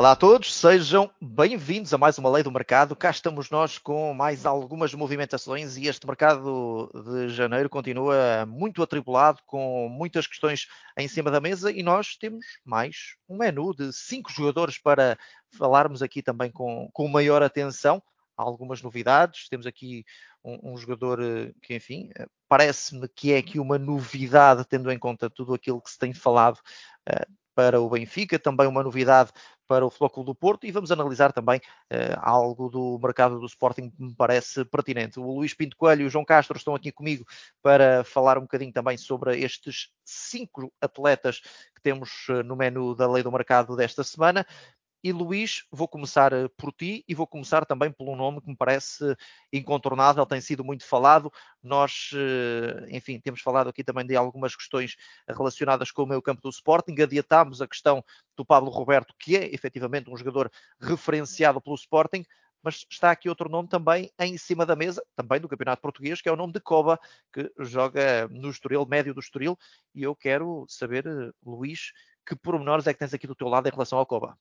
Olá a todos, sejam bem-vindos a mais uma Lei do Mercado. Cá estamos nós com mais algumas movimentações e este mercado de janeiro continua muito atribulado, com muitas questões em cima da mesa e nós temos mais um menu de cinco jogadores para falarmos aqui também com, com maior atenção. Há algumas novidades, temos aqui um, um jogador eh, que, enfim, eh, parece-me que é aqui uma novidade, tendo em conta tudo aquilo que se tem falado uh, para o Benfica, também uma novidade para o Flóculo do Porto e vamos analisar também uh, algo do mercado do Sporting que me parece pertinente. O Luís Pinto Coelho e o João Castro estão aqui comigo para falar um bocadinho também sobre estes cinco atletas que temos eh, no menu da Lei do Mercado desta semana. E Luís, vou começar eh, por ti e vou começar também pelo nome que me parece incontornável, tem sido muito falado. Nós, eh, enfim, temos falado aqui também de algumas questões relacionadas com o meio campo do Sporting. Adiantámos a questão do Pablo Roberto, que é efetivamente um jogador referenciado pelo Sporting, mas está aqui outro nome também em cima da mesa, também do Campeonato Português, que é o nome de Coba, que joga no Estoril, médio do Estoril, e eu quero saber, eh, Luís, que pormenores é que tens aqui do teu lado em relação ao Coba?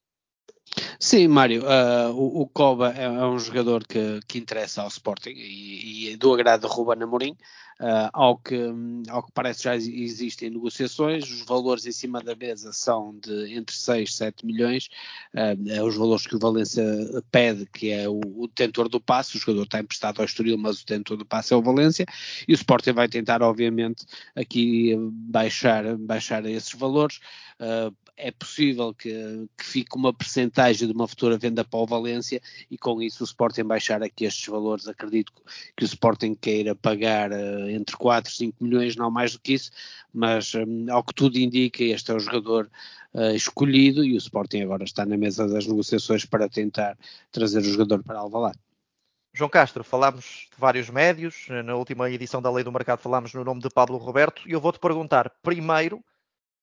Sim, Mário, uh, o, Koba é, é, um jogador que, que interessa ao Sporting e, e do agrado de Ruben Amorim, uh, ao, que, ao que parece já existem negociações, os valores em cima da mesa são de entre 6 e 7 milhões, uh, é os valores que o Valência pede, que é o, o detentor do passe, o jogador está emprestado ao Estoril, mas o detentor do passe é o Valência, e o Sporting vai tentar, obviamente, aqui baixar, baixar esses valores, uh, é possível que, que fique uma percentagem de uma futura venda para o Valência e com isso o Sporting baixar aqui estes valores. Acredito que o Sporting queira pagar uh, entre 4 e 5 milhões, não mais do que isso, mas um, ao que tudo indica, este é o jogador uh, escolhido e o Sporting agora está na mesa das negociações para tentar trazer o jogador para Alvalade. João Castro, falámos de vários médios, na última edição da Lei do Mercado falámos no nome de Pablo Roberto e eu vou-te perguntar primeiro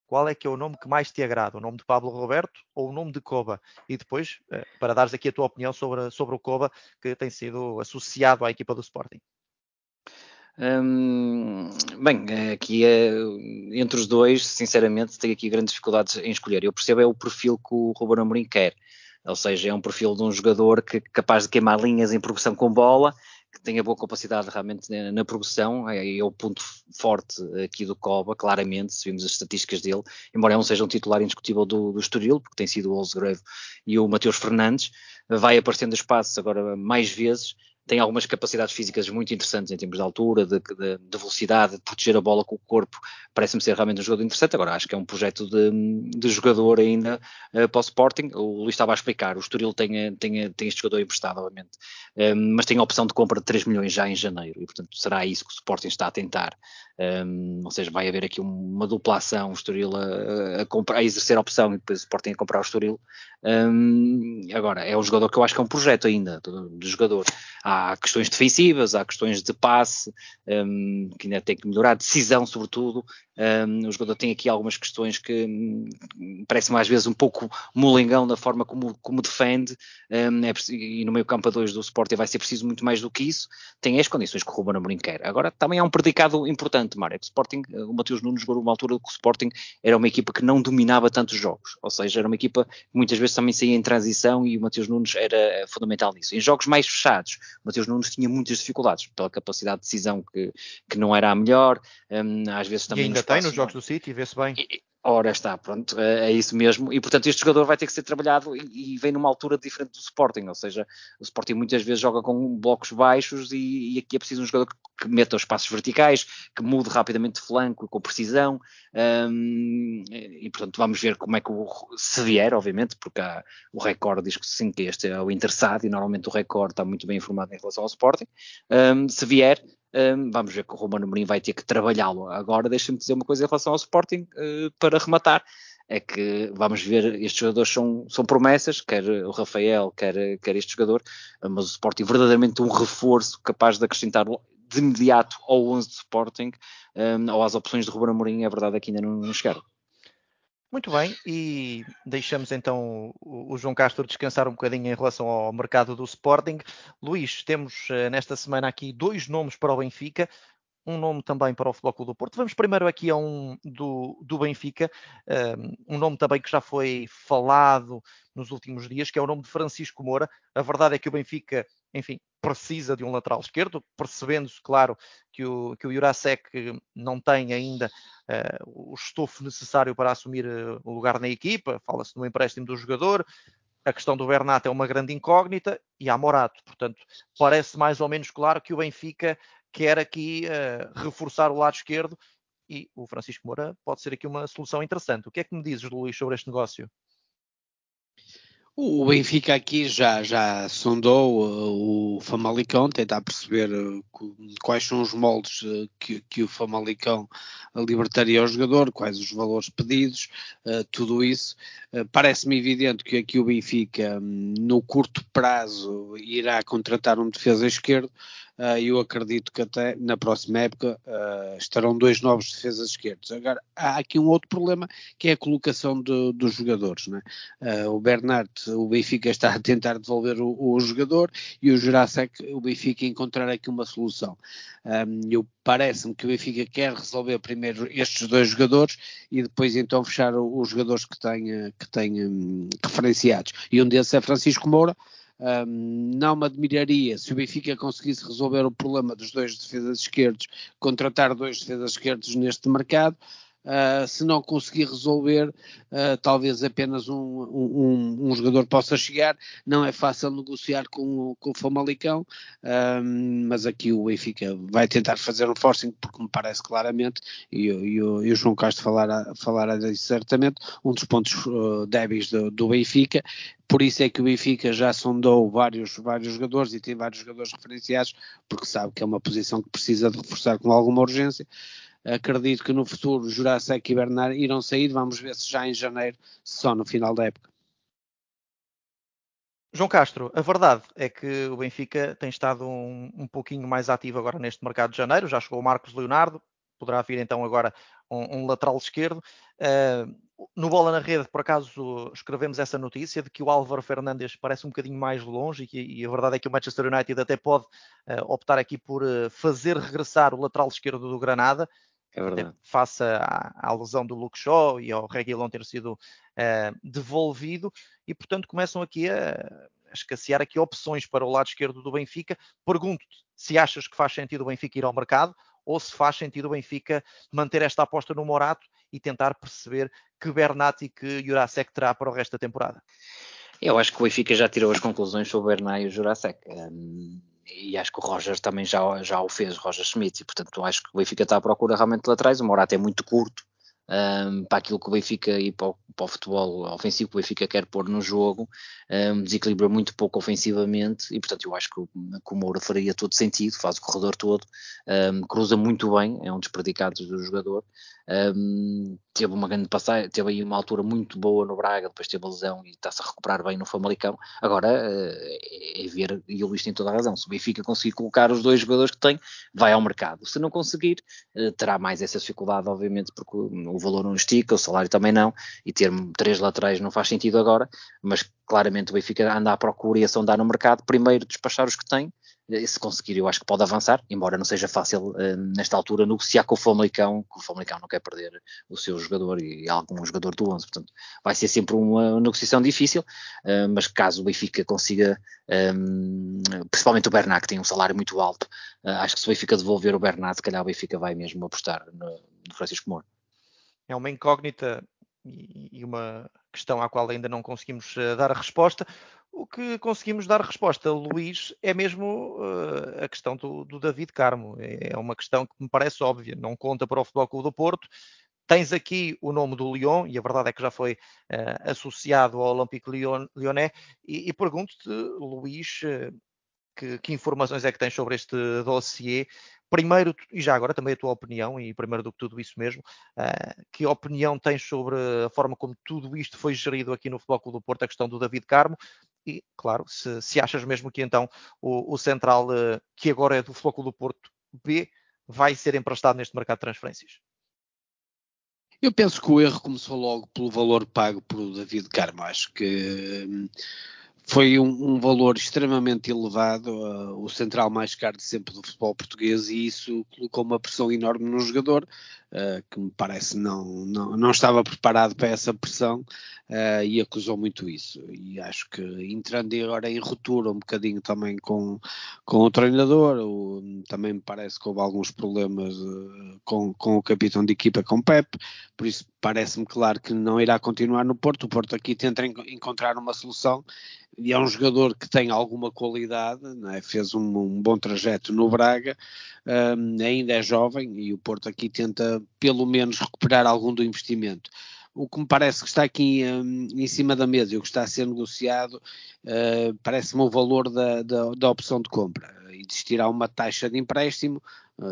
qual é que é o nome que mais te agrada? O nome de Pablo Roberto ou o nome de Coba? E depois, eh, para dares aqui a tua opinião sobre, sobre o Coba, que tem sido associado à equipa do Sporting. Hum, bem, aqui é, entre os dois, sinceramente, tenho aqui grandes dificuldades em escolher. Eu percebo é o perfil que o Ruben Amorim quer. Ou seja, é um perfil de um jogador que capaz de queimar linhas em progressão com bola que tenha boa capacidade realmente na, na progressão, é, é, o ponto forte aqui do Coba, claramente, se vimos as estatísticas dele, embora ele não seja um titular indiscutível do, do Estoril, porque tem sido o Olsgrave e o Mateus Fernandes, vai aparecendo espaços agora mais vezes, tem algumas capacidades físicas muito interessantes em termos de altura, de, de, de velocidade, de proteger a bola com o corpo. Parece-me ser realmente um jogador interessante. Agora, acho que é um projeto de, de jogador ainda uh, para o Sporting. O Luís estava a explicar, o Estoril tem, tem, tem este jogador emprestado, obviamente, um, mas tem a opção de compra de 3 milhões já em janeiro. E, portanto, será isso que o Sporting está a tentar. Um, ou seja, vai haver aqui uma dupla ação, o Estoril a, a, comprar, a exercer a opção e depois o Sporting a comprar o Estoril. Um, agora, é um jogador que eu acho que é um projeto ainda de, jogador. Há questões defensivas, há questões de passe, um, que ainda tem que melhorar, decisão sobretudo. Um, o jogador tem aqui algumas questões que um, parece-me às vezes um pouco molengão na forma como, como defende, um, é, e no meio campo a 2 do Sporting vai ser preciso muito mais do que isso. Tem as condições que o Ruben Amorim quer. Agora, também há um predicado importante, Mário, é que o Sporting, o Mateus Nunes jogou uma altura que o Sporting era uma equipa que não dominava tantos jogos, ou seja, era uma equipa que muitas vezes também saía em transição e o Mateus Nunes era fundamental nisso. Em jogos mais fechados, o Mateus Nunes tinha muitas dificuldades pela capacidade de decisão que, que não era a melhor, às vezes também tem nos jogos do City, vê-se bem. E, ora está, pronto, é, é, isso mesmo. E portanto este jogador vai ter que ser trabalhado e, e, vem numa altura diferente do Sporting, ou seja, o Sporting muitas vezes joga com blocos baixos e, e aqui é preciso um jogador que, que, meta os passos verticais, que mude rapidamente de flanco com precisão. Um, e portanto vamos ver como é que o se vier, obviamente, porque há, o recorde diz que sim, que este é o interessado e normalmente o recorde está muito bem informado em relação ao Sporting. Um, se vier, um, vamos ver que o Romano Mourinho vai ter que trabalhá-lo. Agora, deixa-me dizer uma coisa em relação ao Sporting, uh, para rematar, é que vamos ver, estes jogadores são, são promessas, quer o Rafael, quer, quer este jogador, mas o Sporting é verdadeiramente um reforço capaz de acrescentar de imediato ao 11 do Sporting um, ou às opções de Ruben Amorim, é verdade que ainda não, não chegaram. Muito bem, e deixamos então o João Castro descansar um bocadinho em relação ao mercado do Sporting. Luís, temos eh, nesta semana aqui dois nomes para o Benfica. um nome também para o Futebol do Porto. Vamos primeiro aqui a um do, do Benfica, um nome também que já foi falado nos últimos dias, que é o nome de Francisco Moura. A verdade é que o Benfica, enfim, precisa de um lateral esquerdo, percebendo-se, claro, que o, que o Jurasek não tem ainda uh, o estofo necessário para assumir uh, o lugar na equipa, fala-se no empréstimo do jogador, a questão do Bernat é uma grande incógnita e há Morato. Portanto, parece mais ou menos claro que o Benfica quer aqui uh, reforçar o lado esquerdo e o Francisco Moura pode ser aqui uma solução interessante. O que é que me dizes, Luís, sobre este negócio? O Benfica aqui já, já sondou uh, o Famalicão, tentar perceber uh, quais são os moldes uh, que, que o Famalicão libertaria ao jogador, quais os valores pedidos, tudo isso. Parece-me evidente que aqui o Benfica, hum, no curto prazo, irá contratar um defesa esquerdo, uh, eu acredito que até na próxima época uh, estarão dois novos defesas esquerdos. Agora, há aqui um outro problema que é a colocação dos jogadores. Né? Uh, o Bernard, o Benfica está a tentar devolver o, o jogador e o Jurassic, o Benfica encontrar aqui uma solução. Um, parece-me que o Benfica quer resolver primeiro estes dois jogadores e depois então fechar os jogadores que tenha, que tenha um, referenciados. E um desses é Francisco Moura, um, não me admiraria se o Benfica conseguisse resolver o problema dos dois defesas esquerdos, contratar dois defesas esquerdos neste mercado. Uh, se não conseguir resolver, uh, talvez apenas um, um, um, jogador possa chegar. Não é fácil negociar com, com o Famalicão, uh, mas aqui o Benfica vai tentar fazer um forcing, porque me parece claramente, e, e, e o João Castro falará, falará disso certamente, um dos pontos débeis do, do Benfica. Por isso é que o Benfica já sondou vários, vários jogadores e tem vários jogadores referenciados, porque sabe que é uma posição que precisa de reforçar com alguma urgência. Acredito que no futuro Jurassic e Bernard irão sair, vamos ver se já em janeiro, só no final da época. João Castro, a verdade é que o Benfica tem estado um, um pouquinho mais ativo agora neste mercado de janeiro, já chegou o Marcos Leonardo, poderá vir então agora um, um lateral esquerdo. Uh, no Bola na Rede, por acaso, escrevemos essa notícia de que o Álvaro Fernandes parece um bocadinho mais longe e, e a verdade é que o Manchester United até pode uh, optar aqui por uh, fazer regressar o lateral esquerdo do Granada, é verdade. face à, à, lesão do Luke Shaw e ao Reguilon ter sido uh, devolvido, e portanto começam aqui a, a, escassear aqui opções para o lado esquerdo do Benfica. Pergunto-te se achas que faz sentido o Benfica ir ao mercado ou se faz sentido o Benfica manter esta aposta no Morato e tentar perceber que Bernat e que Jurasek terá para o resto da temporada. Eu acho que o Benfica já tirou as conclusões sobre o Bernat e o Jurasek. Um e acho que o Roger também já, já o fez, Roger Schmidt, e portanto acho que o Benfica está à procura realmente de laterais, o Morata é muito curto um, para aquilo que o Benfica e para o, para o, futebol ofensivo que o Benfica quer pôr no jogo, um, desequilibra muito pouco ofensivamente e portanto eu acho que, que o Moura faria todo sentido, faz o corredor todo, um, cruza muito bem, é um dos predicados do jogador, um, teve uma grande passagem, teve aí uma altura muito boa no Braga, depois teve a lesão e está-se a recuperar bem no Famalicão. Agora uh, é ver, e o Luís tem toda a razão, se o Benfica conseguir colocar os dois jogadores que tem, vai ao mercado. Se não conseguir, uh, terá mais essa dificuldade, obviamente, porque o, valor não estica, o salário também não, e ter três laterais não faz sentido agora, mas claramente o Benfica anda à procura e a sondar no mercado, primeiro despachar os que tem, se conseguir, eu acho que pode avançar, embora não seja fácil uh, nesta altura negociar com o Famalicão, que o Famalicão não quer perder o seu jogador e algum jogador do 11, portanto vai ser sempre uma negociação difícil, uh, mas caso o Benfica consiga, principalmente o Bernat, que tem um salário muito alto, acho que se o Benfica devolver o Bernat, se calhar o Benfica vai mesmo apostar no, no Francisco Moura. É uma incógnita e uma questão à qual ainda não conseguimos dar a resposta. O que conseguimos dar resposta, Luís, é mesmo uh, a questão do, do, David Carmo. É, é uma questão que me parece óbvia, não conta para o Futebol Clube do Porto. Tens aqui o nome do Lyon, e a verdade é que já foi uh, associado ao Olympique Lyon, Lyonnais, e, e pergunto-te, Luís, uh, que, que, informações é que tens sobre este dossiê? Primeiro, e já agora também a tua opinião, e primeiro do que tudo isso mesmo, uh, que opinião tens sobre a forma como tudo isto foi gerido aqui no Futebol Clube do Porto, a questão do David Carmo, e, claro, se, se achas mesmo que então o, o central, uh, que agora é do Futebol Clube do Porto B, vai ser emprestado neste mercado de transferências. Eu penso que o erro começou logo pelo valor pago pelo David Carmo. Acho que hum, foi um, um, valor extremamente elevado, uh, o central mais caro de sempre do futebol português, e isso colocou uma pressão enorme no jogador, uh, que me parece não, não, não estava preparado para essa pressão uh, e acusou muito isso. E acho que entrando agora em ruptura um bocadinho também com, com o treinador, o, também me parece que houve alguns problemas com, com o capitão de equipa, com o Pep, por isso parece-me claro que não irá continuar no Porto. O Porto aqui tenta encontrar uma solução e é um jogador que tem alguma qualidade, é? fez um, um, bom trajeto no Braga, um, ainda é jovem e o Porto aqui tenta pelo menos recuperar algum do investimento. O que me parece que está aqui um, em cima da mesa e o que está a ser negociado uh, parece-me o valor da, da, da opção de compra. Existirá uma taxa de empréstimo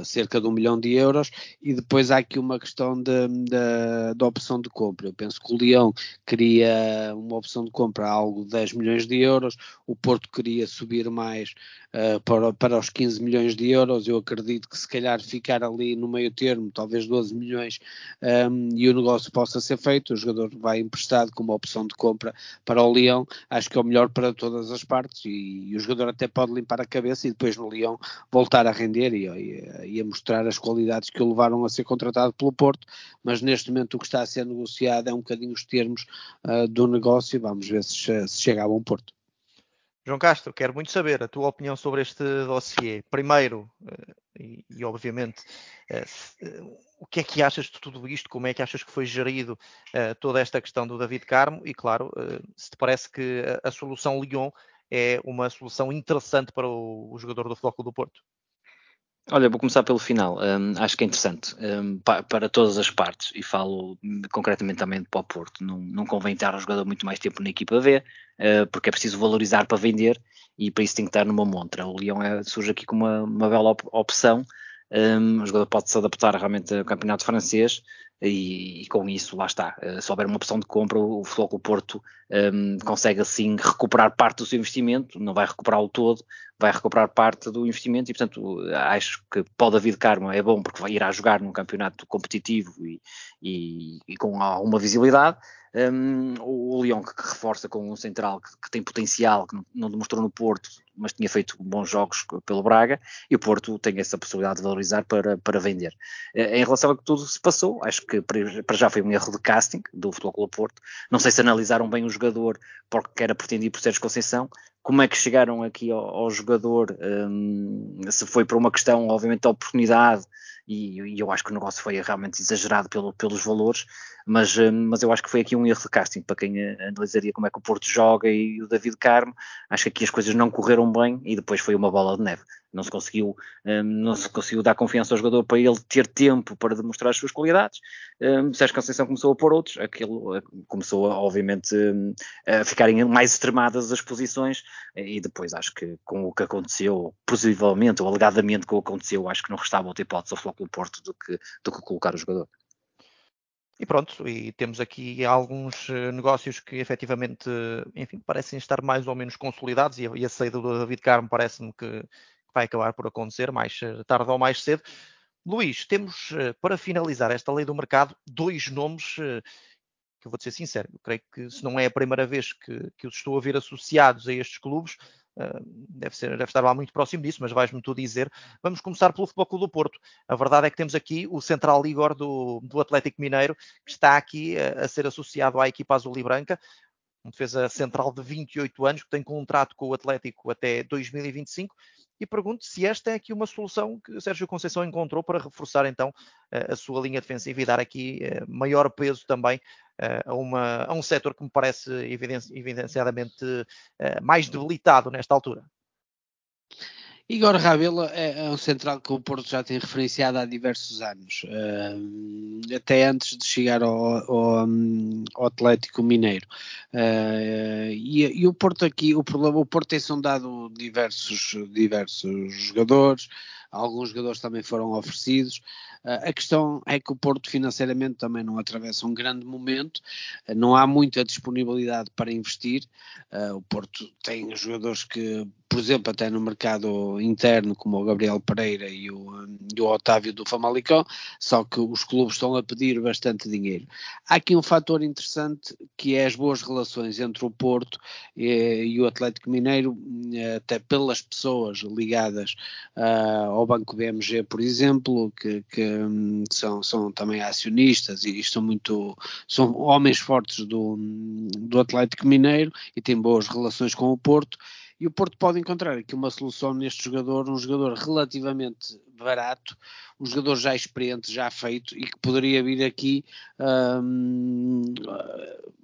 cerca de um milhão de euros, e depois há aqui uma questão da opção de compra. Eu penso que o Leão queria uma opção de compra algo de 10 milhões de euros, o Porto queria subir mais uh, para, para os 15 milhões de euros. Eu acredito que se calhar ficar ali no meio termo, talvez 12 milhões, um, ehm, e o negócio possa ser feito. O jogador vai emprestado com uma opção de compra para o Leão, acho que é o melhor para todas as partes, e, e o jogador até pode limpar a cabeça e depois no Leão voltar a render e, e e a mostrar as qualidades que o levaram a ser contratado pelo Porto, mas neste momento o que está a ser negociado é um bocadinho os termos uh, do negócio, vamos ver se, se chega a bom Porto. João Castro, quero muito saber a tua opinião sobre este dossiê. Primeiro, uh, e, e, obviamente, uh, o que é que achas de tudo isto? Como é que achas que foi gerido toda esta questão do David Carmo? E claro, se te parece que a, a, solução Lyon é uma solução interessante para o, o jogador do Futebol do Porto? Olha, vou começar pelo final. Um, acho que é interessante um, para, todas as partes, e falo concretamente também para o Porto. Não, não convém ter o jogador muito mais tempo na equipa B, uh, porque é preciso valorizar para vender e para isso tem que estar numa montra. O Leão é, surge aqui como uma, uma bela op opção. Um, o jogador pode se adaptar realmente ao campeonato francês e, e, com isso, lá está. Uh, se houver uma opção de compra, o Futebol Porto um, consegue assim recuperar parte do seu investimento, não vai recuperar o todo, vai recuperar parte do investimento e, portanto, acho que para o David Carmo é bom porque vai ir a jogar num campeonato competitivo e, e, e com alguma visibilidade. Um, o Lyon que, que, reforça com um central que, que tem potencial, que não, não, demonstrou no Porto, mas tinha feito bons jogos pelo Braga, e o Porto tem essa possibilidade de valorizar para, para vender. Eh, em relação a que tudo se passou, acho que para já foi um erro de casting do Futebol Clube Porto. Não sei se analisaram bem o jogador porque era pretendido por Sérgio Conceição, como é que chegaram aqui ao, ao jogador, um, se foi por uma questão, obviamente, de oportunidade, e, e, eu acho que o negócio foi realmente exagerado pelo, pelos valores, mas, hum, mas eu acho que foi aqui um erro de casting para quem eh, analisaria como é que o Porto joga e o David Carmo. Acho que aqui as coisas não correram bem e depois foi uma bola de neve. Não se conseguiu, um, não se conseguiu dar confiança ao jogador para ele ter tempo para demonstrar as suas qualidades. Sérgio Conceição começou a pôr outros, aquilo começou a, obviamente a ficarem mais extremadas as posições e depois acho que com o que aconteceu, possivelmente ou alegadamente com o que aconteceu, acho que não restava outra hipótese ao Flóculo Porto do que, do que colocar o jogador. E pronto, e temos aqui alguns eh, negócios que efetivamente, enfim, parecem estar mais ou menos consolidados e a, saída do David Carmo parece-me que vai acabar por acontecer mais eh, tarde ou mais cedo. Luís, temos eh, para finalizar esta lei do mercado dois nomes que eu vou ser sincero, eu creio que se não é a primeira vez que, que os estou a ver associados a estes clubes, deve, ser, deve estar lá muito próximo disso, mas vais-me tu dizer. Vamos começar pelo Futebol Clube do Porto. A verdade é que temos aqui o central Igor do, do Atlético Mineiro, que está aqui a, a ser associado à equipa azul e branca. Um defesa central de 28 anos, que tem contrato com o Atlético até 2025 e pergunto se esta é aqui uma solução que Sérgio Conceição encontrou para reforçar então a sua linha defensiva e dar aqui maior peso também a, uma, a um setor que me parece evidenciadamente eh, mais debilitado nesta altura. Igor Rabela é, é, um central que o Porto já tem referenciado há diversos anos, uh, até antes de chegar ao, ao, ao Atlético Mineiro. Uh, e, e, o Porto aqui, o problema, o Porto tem sondado diversos, diversos jogadores, alguns jogadores também foram oferecidos. A questão é que o Porto financeiramente também não atravessa um grande momento, não há muita disponibilidade para investir. o Porto tem jogadores que por exemplo, até no mercado interno, como o Gabriel Pereira e o, e o Otávio do Famalicão, só que os clubes estão a pedir bastante dinheiro. Há aqui um fator interessante que é as boas relações entre o Porto e, e o Atlético Mineiro, até pelas pessoas ligadas uh, ao Banco BMG, por exemplo, que, que um, são, são também acionistas e são muito são homens fortes do, do Atlético Mineiro e têm boas relações com o Porto e o Porto pode encontrar aqui uma solução neste jogador, um jogador relativamente barato, um jogador já experiente, já feito e que poderia vir aqui um,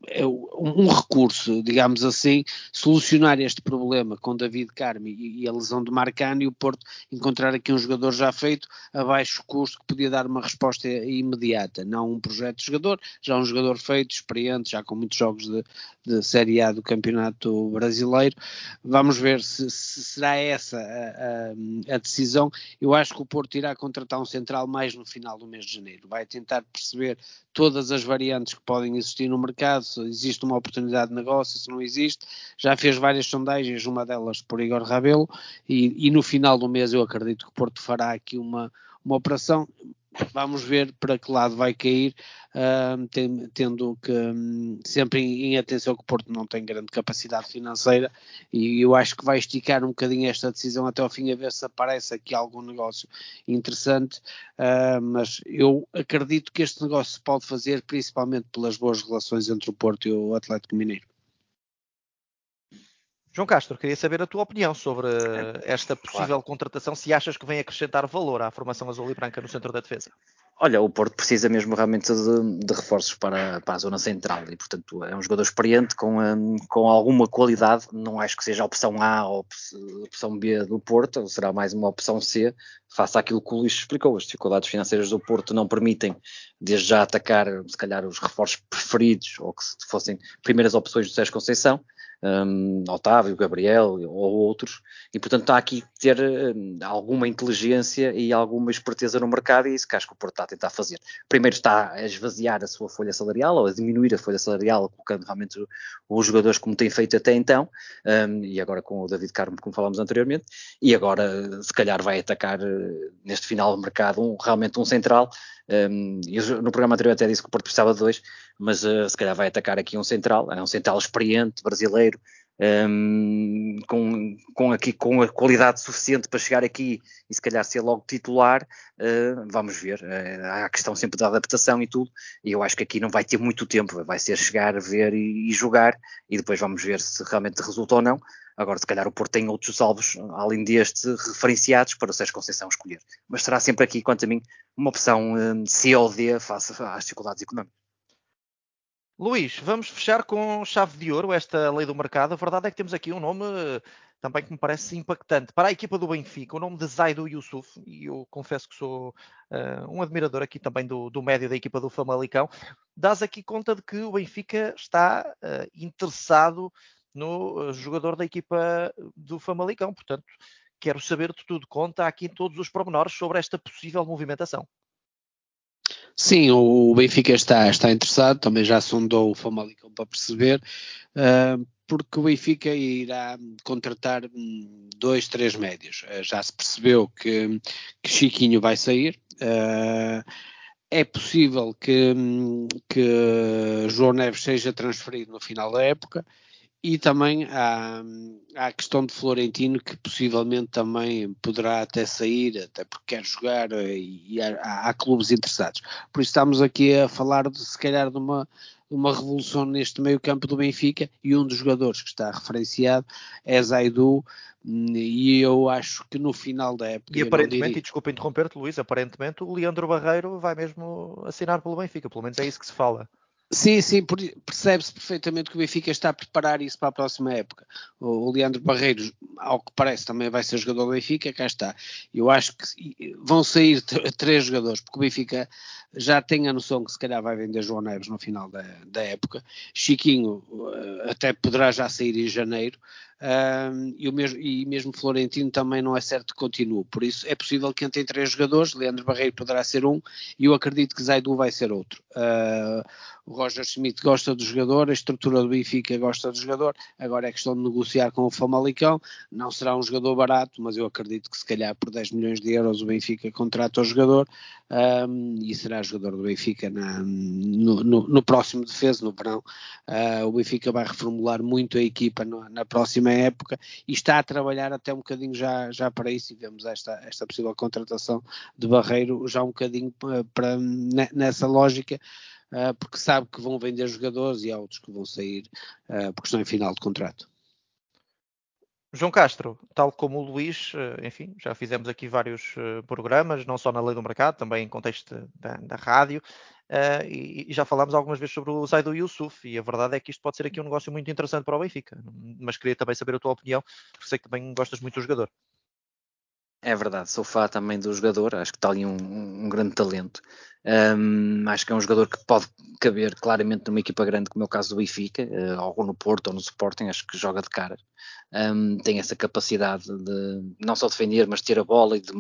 é um recurso, digamos assim, solucionar este problema com David Carmi e a lesão de Marcano e o Porto encontrar aqui um jogador já feito a baixo custo que podia dar uma resposta imediata, não um projeto de jogador, já um jogador feito, experiente, já com muitos jogos de, de Série A do Campeonato Brasileiro. Vamos ver se, se será essa a, a, a decisão. Eu acho que o Porto irá contratar um central mais no final do mês de janeiro. Vai tentar perceber todas as variantes que podem existir no mercado, se existe uma oportunidade de negócio, se não existe. Já fez várias sondagens, uma delas por Igor Rabelo, e, e no final do mês eu acredito que o Porto fará aqui uma, uma operação vamos ver para que lado vai cair, uh, tem, tendo que um, sempre em, em, atenção que o Porto não tem grande capacidade financeira e eu acho que vai esticar um bocadinho esta decisão até ao fim a ver se aparece aqui algum negócio interessante, uh, mas eu acredito que este negócio se pode fazer principalmente pelas boas relações entre o Porto e o Atlético Mineiro. João Castro, queria saber a tua opinião sobre esta possível claro. contratação, se achas que vem acrescentar valor à formação azul e branca no centro da defesa. Olha, o Porto precisa mesmo realmente de, de reforços para, para, a zona central e, portanto, é um jogador experiente com, um, com alguma qualidade. Não acho que seja a opção A ou a opção B do Porto, será mais uma opção C, face àquilo que o Luís explicou. As dificuldades financeiras do Porto não permitem, desde já, atacar, se calhar, os reforços preferidos ou que fossem primeiras opções do Sérgio Conceição um, Otávio, Gabriel ou outros, e portanto está aqui ter um, alguma inteligência e alguma esperteza no mercado e isso que acho que o Porto está a tentar fazer. Primeiro está a esvaziar a sua folha salarial ou a diminuir a folha salarial, colocando realmente os jogadores como tem feito até então, um, e agora com o David Carmo, como falámos anteriormente, e agora se calhar vai atacar uh, neste final de mercado um, realmente um central um, eu, no programa anterior até disse que o Porto precisava de dois, mas uh, se calhar vai atacar aqui um central, é um central experiente, brasileiro, um, com, com, aqui, com a qualidade suficiente para chegar aqui e se calhar ser logo titular, uh, vamos ver. Uh, há a questão sempre da adaptação e tudo, e eu acho que aqui não vai ter muito tempo, vai ser chegar, ver e, e jogar, e depois vamos ver se realmente resulta ou não. Agora, se calhar o Porto tem outros alvos, além deste, referenciados para o Sérgio Conceição escolher. Mas será sempre aqui, quanto a mim, uma opção um, C ou D face às dificuldades económicas. Luís, vamos fechar com chave de ouro esta lei do mercado. A verdade é que temos aqui um nome também que me parece impactante. Para a equipa do Benfica, o nome de Zaidu Yusuf, e eu confesso que sou uh, um admirador aqui também do, do médio da equipa do Famalicão, dás aqui conta de que o Benfica está uh, interessado no eh, jogador da equipa do Famalicão. Portanto, quero saber de tudo. Conta aqui todos os pormenores sobre esta possível movimentação. Sim, o Benfica está, está interessado, também já sondou o Famalicão para perceber, uh, porque o Benfica irá contratar hum, dois, três médios. Uh, já se percebeu que, que Chiquinho vai sair. Uh, é possível que, hum, que João Neves seja transferido no final da época e também há, há, a questão de Florentino, que possivelmente também poderá até sair, até porque quer jogar, eh, e há, há clubes interessados. Por isso estamos aqui a falar, de, se calhar, de uma, uma revolução neste meio campo do Benfica, e um dos jogadores que está referenciado é Zaidu, e eu acho que no final da época... E aparentemente, diria... e desculpa interromper-te Luís, aparentemente o Leandro Barreiro vai mesmo assinar pelo Benfica, pelo menos é isso que se fala. Sim, sim, percebe-se perfeitamente que o Benfica está a preparar isso para a próxima época. O Leandro Barreiros, ao que parece, também vai ser jogador do Benfica, cá está. Eu acho que vão sair três jogadores, porque o Benfica já tem a noção que se calhar vai vender João Neves no final da, da época. Chiquinho eh, até poderá já sair em janeiro. um, e, mesmo, e mesmo Florentino também não é certo que continue. Por isso é possível que entrem três jogadores, Leandro Barreiro poderá ser um e eu acredito que Zaidu vai ser outro. Uh, o Roger Schmidt gosta do jogador, a estrutura do Benfica gosta do jogador, agora é questão de negociar com o Famalicão, não será um jogador barato, mas eu acredito que se calhar por 10 milhões de euros o Benfica contrata o jogador um, e será jogador do Benfica na, no, no, no, próximo defesa, no verão. Uh, o Benfica vai reformular muito a equipa no, na próxima época e está a trabalhar até um bocadinho já, já para isso e vemos esta, esta possível contratação de Barreiro já um bocadinho para, para nessa lógica uh, porque sabe que vão vender jogadores e há outros que vão sair uh, porque estão em final de contrato. João Castro, tal como o Luís, ah, enfim, já fizemos aqui vários programas, não só na lei do mercado, também em contexto da, da rádio, uh, e, e, já falámos algumas vezes sobre o Zaido Yusuf, e a verdade é que isto pode ser aqui um negócio muito interessante para o Benfica, mas queria também saber a tua opinião, porque sei que também gostas muito do jogador. É verdade, sou fã também do jogador, acho que está ali um, um grande talento. Um, acho que é um jogador que pode caber claramente numa equipa grande, como é o caso do Benfica, uh, ou no Porto ou no Sporting, acho que joga de cara. Um, tem essa capacidade de não só defender, mas ter a bola e de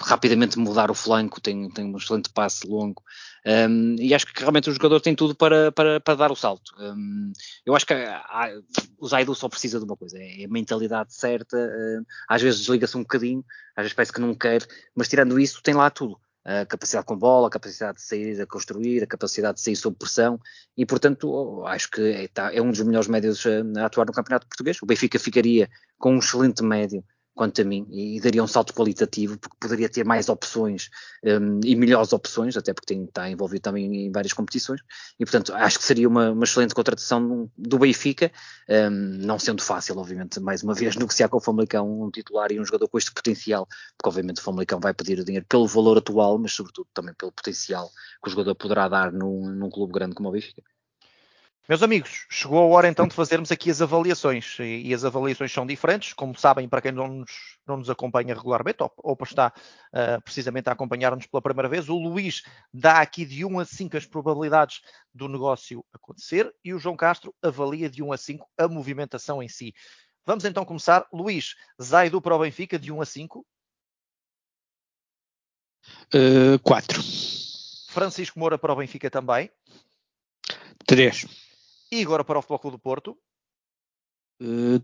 rapidamente mudar o flanco, tem, tem um excelente passe longo. Um, e acho que realmente o jogador tem tudo para, para, para dar o salto. Um, eu acho que há, o Zaidu só precisa de uma coisa, é a mentalidade certa. Uh, às vezes desliga-se um bocadinho, às vezes parece que não quer, mas tirando isso, tem lá tudo a capacidade com bola, a capacidade de sair a construir, a capacidade de sair sob pressão e, portanto, acho que é, tá, é um dos melhores médios a atuar no Campeonato Português. O Benfica ficaria com um excelente médio quanto a mim, e daria um salto qualitativo, porque poderia ter mais opções um, e melhores opções, até porque tem, está envolvido também em várias competições, e portanto acho que seria uma, uma excelente contratação do Benfica, um, não sendo fácil, obviamente, mais uma vez, negociar com o Famalicão um titular e um jogador com este potencial, porque obviamente o Famalicão vai pedir o dinheiro pelo valor atual, mas sobretudo também pelo potencial que o jogador poderá dar num, num clube grande como o Benfica. Meus amigos, chegou a hora então de fazermos aqui as avaliações e, as avaliações são diferentes, como sabem, para quem não nos, não nos acompanha regularmente ou, ou está uh, precisamente a acompanhar-nos pela primeira vez, o Luís dá aqui de 1 a 5 as probabilidades do negócio acontecer e o João Castro avalia de 1 a 5 a movimentação em si. Vamos então começar. Luís, Zaidu para o Benfica de 1 a 5? Uh, 4. Francisco Moura para o Benfica também? 3. Igor para o Futebol Clube do Porto.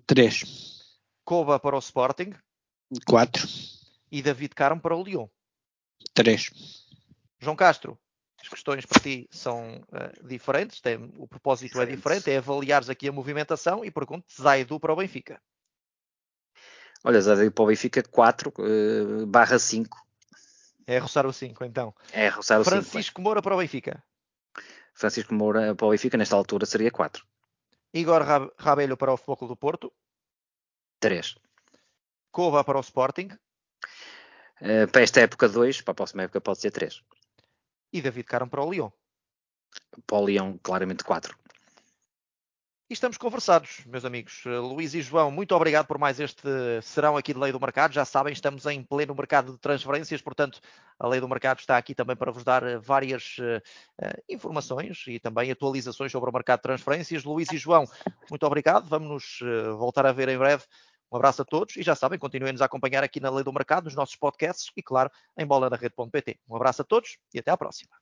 3. Uh, Koba para o Sporting. 4. E David Carmo para o Lyon. 3. João Castro, as questões para ti são uh, diferentes, tem, o propósito diferente. é diferente, é avaliares aqui a movimentação e pergunto Zaidu para o Benfica. Olha, Zaidu para o Benfica 4 uh, barra 5. É roçar o 5 então. É roçar o 5. Francisco Moura para o Benfica. Francisco Moura para o Benfica, nesta altura, seria 4. Igor Rabelho para o Futebol do Porto. 3. Cova para o Sporting. Uh, para esta época 2, para a próxima época pode ser 3. E David Caram para o Lyon. Para o Lyon, claramente 4. E estamos conversados, meus amigos. Luís e João, muito obrigado por mais este serão aqui de Lei do Mercado. Já sabem, estamos em pleno mercado de transferências, portanto, a Lei do Mercado está aqui também para vos dar eh, várias uh, informações e também atualizações sobre o mercado de transferências. Luís e João, muito obrigado. Vamos nos voltar a ver em breve. Um abraço a todos e já sabem, continuem-nos a acompanhar aqui na Lei do Mercado, nos nossos podcasts e, claro, em bola na rede.pt. Um abraço a todos e até à próxima.